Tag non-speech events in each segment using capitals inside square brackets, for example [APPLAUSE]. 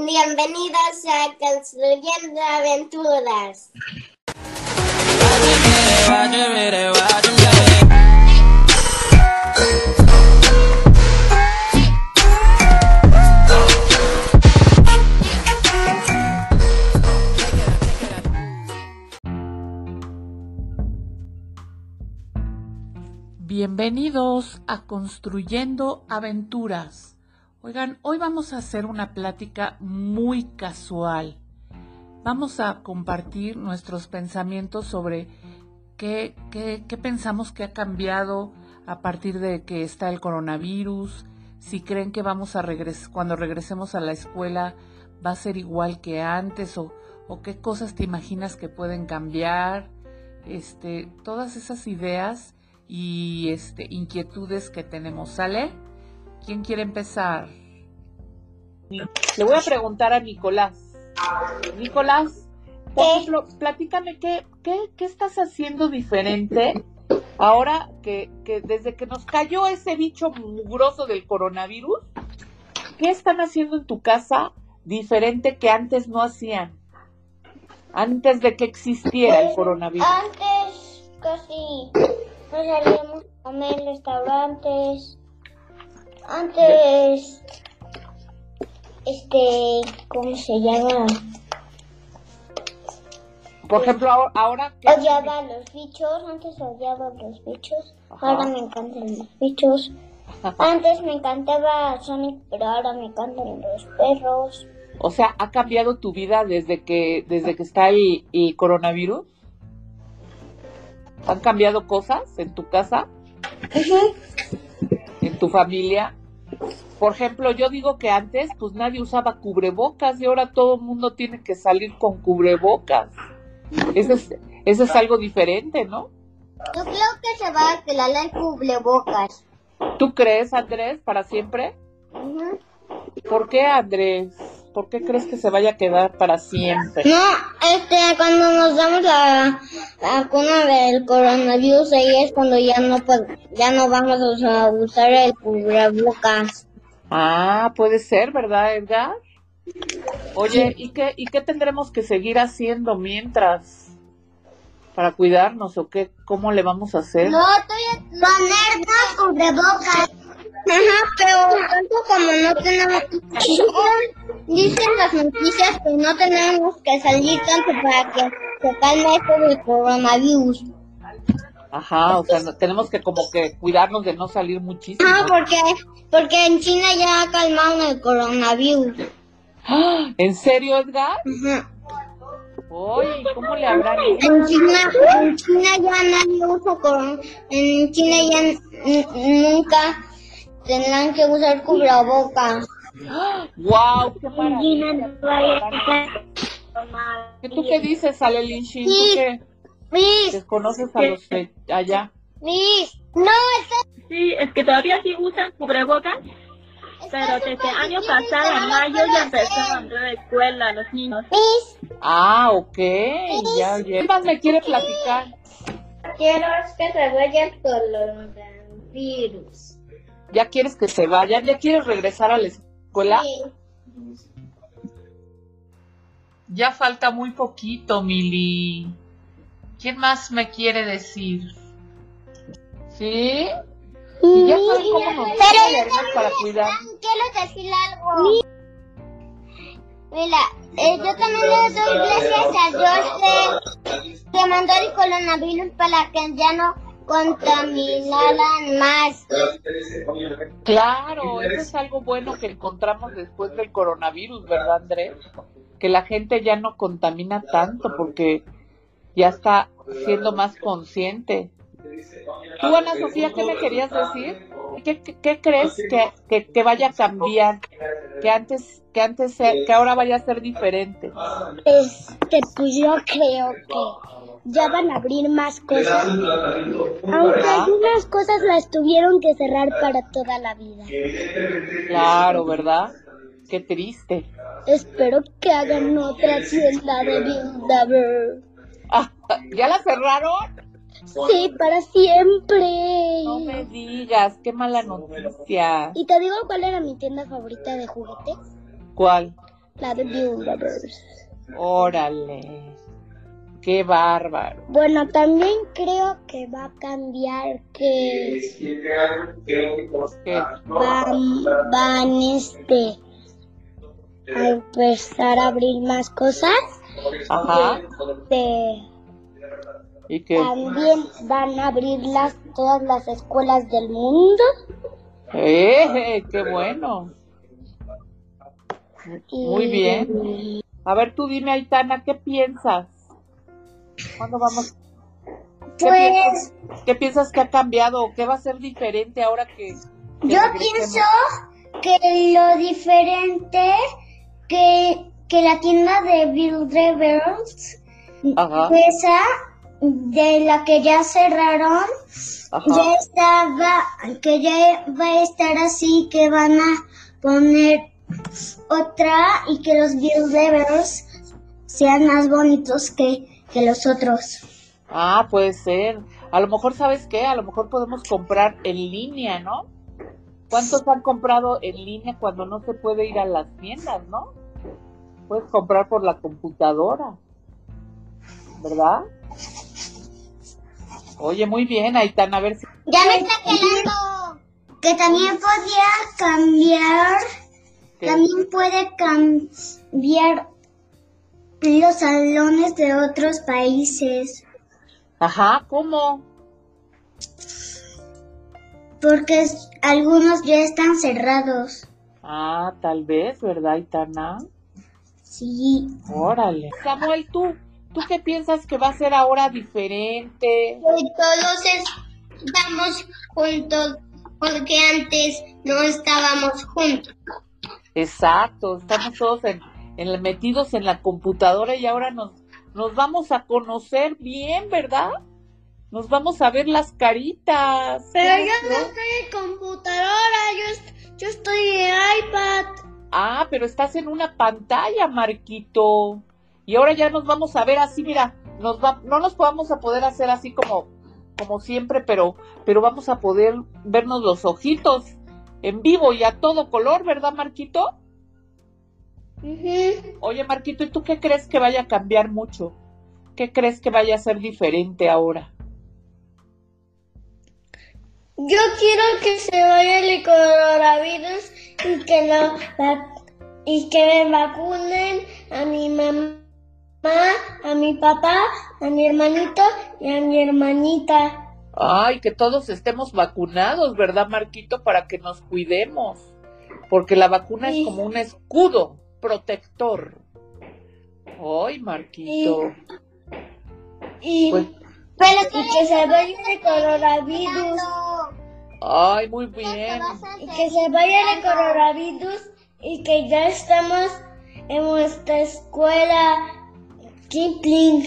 Bienvenidos a Construyendo Aventuras. Bienvenidos a Construyendo Aventuras. Oigan, hoy vamos a hacer una plática muy casual. Vamos a compartir nuestros pensamientos sobre qué, pensamos que ha cambiado a partir de que está el coronavirus, si creen que vamos a regresar, cuando regresemos a la escuela va a ser igual que antes o, o qué cosas te imaginas que pueden cambiar, este, todas esas ideas y este, inquietudes que tenemos. ¿Sale? ¿Quién quiere empezar? Le voy a preguntar a Nicolás. Nicolás, por ejemplo, platícame qué, qué, qué, estás haciendo diferente ahora que, que desde que nos cayó ese bicho mugroso del coronavirus, ¿qué están haciendo en tu casa diferente que antes no hacían? Antes de que existiera el Pues, coronavirus. Antes casi no salíamos a comer en restaurantes. Antes, este, ¿cómo se llama? Por ejemplo, ahora, ahora ¿qué- Odiaba a los bichos. Antes odiaba a los bichos. Ajá. Ahora me encantan los bichos. [LAUGHS] Antes me encantaba Sonic, pero ahora me encantan los perros. O sea, ¿ha cambiado tu vida desde que, desde que está el, el coronavirus? ¿Han cambiado cosas en tu casa? ¿En tu familia? Por ejemplo, yo digo que antes pues nadie usaba cubrebocas y ahora todo el mundo tiene que salir con cubrebocas. Eso es, eso es algo diferente, ¿no? Yo creo que se va a quedar el cubrebocas. ¿Tú crees, Andrés, para siempre? Ujú. ¿Por qué, Andrés? ¿Por qué crees que se vaya a quedar para siempre? No, este, cuando nos damos la la vacuna del coronavirus, ahí es cuando ya no pod- ya no vamos a usar- usar el cubrebocas. Ah, puede ser, ¿verdad, Edgar? Oye, ¿y qué, ¿y qué tendremos que seguir haciendo mientras? ¿Para cuidarnos o qué? ¿Cómo le vamos a hacer? No, estoy ponernos cubrebocas. Ajá, pero tanto como no tenemos, dicen las noticias que no tenemos que salir tanto para que se calme esto del coronavirus. Ajá, o sea, no- tenemos que como que cuidarnos de no salir muchísimo. Ah, porque, porque en China ya calmaron el coronavirus. [GASPS] ¿En serio, Edgar? Ajá. Oye, ¿cómo le habrán hecho? En China, en China ya nadie usa corona. En China ya nunca tendrán que usar cubrebocas. ¡Wow! ¡Qué maravilla! ¿Y tú qué dices, Ale Linshin? ¿Tú qué? Miss, ¿Desconoces a los de allá? Miss, no, está Sí, es que todavía sí usan cubrebocas, pero desde el año pasado, en mayo, ya empezaron a la escuela los niños. Miss, Ah, ok. Ya, ya. ¿Qué más me quiere platicar? quiero que se vaya el coronavirus. ¿Ya quieres que se vayan? ¿Ya quieres regresar a la escuela? Sí. Ya falta muy poquito, Mili. ¿Quién más me quiere decir? ¿Sí? ¿Y ya sabes cómo nos Pero yo para cuidar? quiero decir algo. Mira, eh, yo también le doy gracias a Dios que, que mandó el coronavirus para que ya no contaminaran más. Claro, eso es algo bueno que encontramos después del coronavirus, ¿verdad, Andrés? Que la gente ya no contamina tanto porque ya está siendo más consciente. Tú, Ana Sofía, ¿qué me querías decir? ¿Qué, qué- qué crees que, que- que vaya a cambiar? Que antes, que antes, sea- que ahora vaya a ser diferente. Este, pues yo creo que ya van a abrir más cosas. Aunque algunas cosas las tuvieron que cerrar para toda la vida. Claro, ¿verdad? Qué triste. Espero que hagan otra tienda de Build-A-Bear. Ah, ¿Ya la cerraron? Sí, para siempre. No me digas, qué mala noticia. Y te digo cuál era mi tienda favorita de juguetes. ¿Cuál? la de Builders. Órale. Qué bárbaro. Bueno, también creo que va a cambiar que ¿Qué? van, van este a empezar a abrir más cosas. Ajá. De, ¿Y qué? también van a abrir las, todas las escuelas del mundo. ¡Eh! ¡Qué bueno! Y, Muy bien. A ver, tú dime, Aitana, ¿qué piensas? ¿Cuándo vamos? ¿Qué, Pues piensas, qué piensas que ha cambiado o qué va a ser diferente ahora que, que yo pienso que lo diferente que, que la tienda de Bill Rebels, Ajá, esa de la que ya cerraron, ajá. ya estaba, que ya va a estar así, que van a poner otra y que los Rebels sean más bonitos que, que los otros. Ah, puede ser. A lo mejor, ¿sabes qué? A lo mejor podemos comprar en línea, ¿no? ¿Cuántos han comprado en línea cuando no se puede ir a las tiendas, no? Puedes comprar por la computadora, ¿verdad? Oye, muy bien, Aitana, a ver si... Ya me está quedando. Que también podía cambiar, también puede cambiar los salones de otros países, Ajá, ¿cómo? porque algunos ya están cerrados. Ah, tal vez, ¿verdad, Aitana? Sí. Órale. Samuel, ¿tú, ¿tú qué piensas que va a ser ahora diferente? todos estamos juntos, porque antes no estábamos juntos. Exacto, estamos todos en, en- metidos en la computadora y ahora nos, nos vamos a conocer bien, ¿verdad? Nos vamos a ver las caritas. Pero yo ¿Cómo no no? estoy en computadora, yo, est- yo estoy en iPad. Ah, pero estás en una pantalla, Marquito. Y ahora ya nos vamos a ver así, mira, nos va, no nos vamos a poder hacer así como, como siempre, pero, pero vamos a poder vernos los ojitos en vivo y a todo color, ¿verdad, Marquito? Oye, Marquito, ¿y tú qué crees que vaya a cambiar mucho? ¿Qué crees que vaya a ser diferente ahora? Yo quiero que se vaya el coronavirus y que va- y que me vacunen a mi mamá, a mi papá, a mi hermanito y a mi hermanita. Ay, que todos estemos vacunados, ¿verdad, Marquito? Para que nos cuidemos. Porque la vacuna Sí. es como un escudo protector. Ay, Marquito. Y, Pues- Pero y que se vaya el coronavirus Ay, muy bien. y que se vaya el coronavirus y que ya estamos en nuestra escuela Kipling.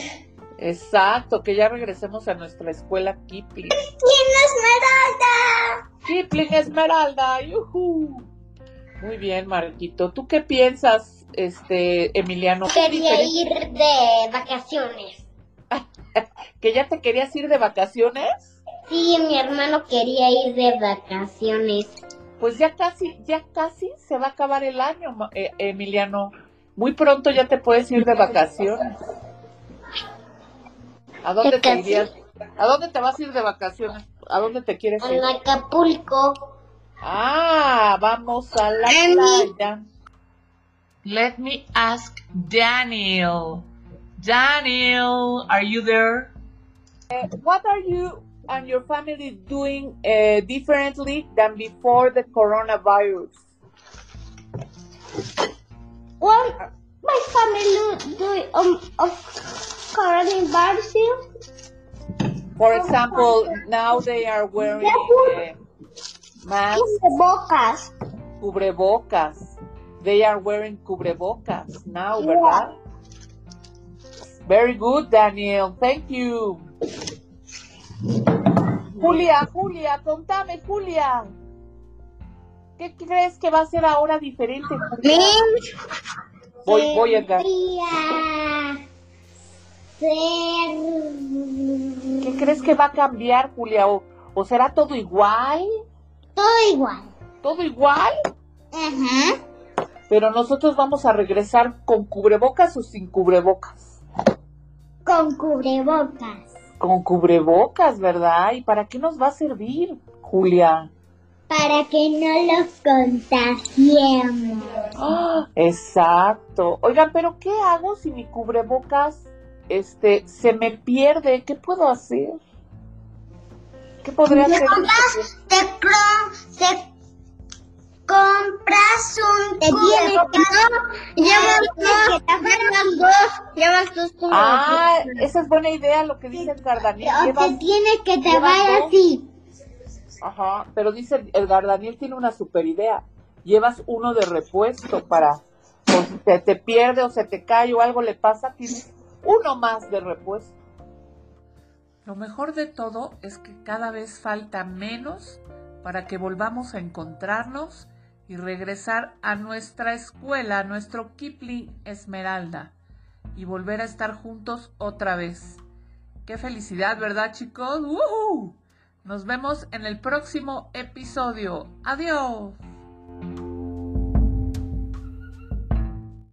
Exacto, que ya regresemos a nuestra escuela Kipling. Esmeralda. Kipling Esmeralda, yujú. Muy bien, Marquito. ¿Tú qué piensas, este, Emiliano? ¿Qué Quería ir de vacaciones. [LAUGHS] ¿Que ya te querías ir de vacaciones? Sí, mi hermano quería ir de vacaciones. Pues ya casi, ya casi se va a acabar el año, eh, Emiliano. Muy pronto ya te puedes ir de vacaciones. ¿A dónde te irías? ¿A dónde te vas a ir de vacaciones? ¿A dónde te quieres ir? En Acapulco. Ah, vamos a la playa. Let me ask Daniel. Daniel, are you there? What are you and your family doing uh, differently than before the coronavirus? Well, my family do um, of coronavirus. For example, now they are wearing uh, masks, bocas. cubrebocas. They are wearing cubrebocas now, ¿verdad? Very good, Daniel. Thank you. Julia, Julia, contame, Julia. ¿Qué crees que va a ser ahora diferente? Julia? Voy, voy, Edgar. Ser ¿Qué crees que va a cambiar, Julia? ¿O, o será todo igual? todo igual. ¿Todo igual? Ajá. pero nosotros vamos a regresar con cubrebocas o sin cubrebocas. Con cubrebocas. Con cubrebocas, ¿verdad? ¿Y para qué nos va a servir, Julia? Para que no los contagiemos. ¡Ah! [GASPS] Exacto. Oigan, pero ¿qué hago si mi cubrebocas este se me pierde? ¿Qué puedo hacer? ¿Qué podría hacer? compras, te, compras un Te. Llevas dos, llevas dos, Ah, esa es buena idea lo que dice el Gardaniel. O te Llevas- tienes que te vaya dos. así. Ajá, pero dice el Gardaniel tiene una super idea. Llevas uno de repuesto para, por si te, te pierde o se te cae o algo le pasa, tienes uno más de repuesto. Lo mejor de todo es que cada vez falta menos para que volvamos a encontrarnos y regresar a nuestra escuela, a nuestro Kipling Esmeralda y volver a estar juntos otra vez. Qué felicidad, ¿verdad chicos? ¡Woohoo! Nos vemos en el próximo episodio. Adiós.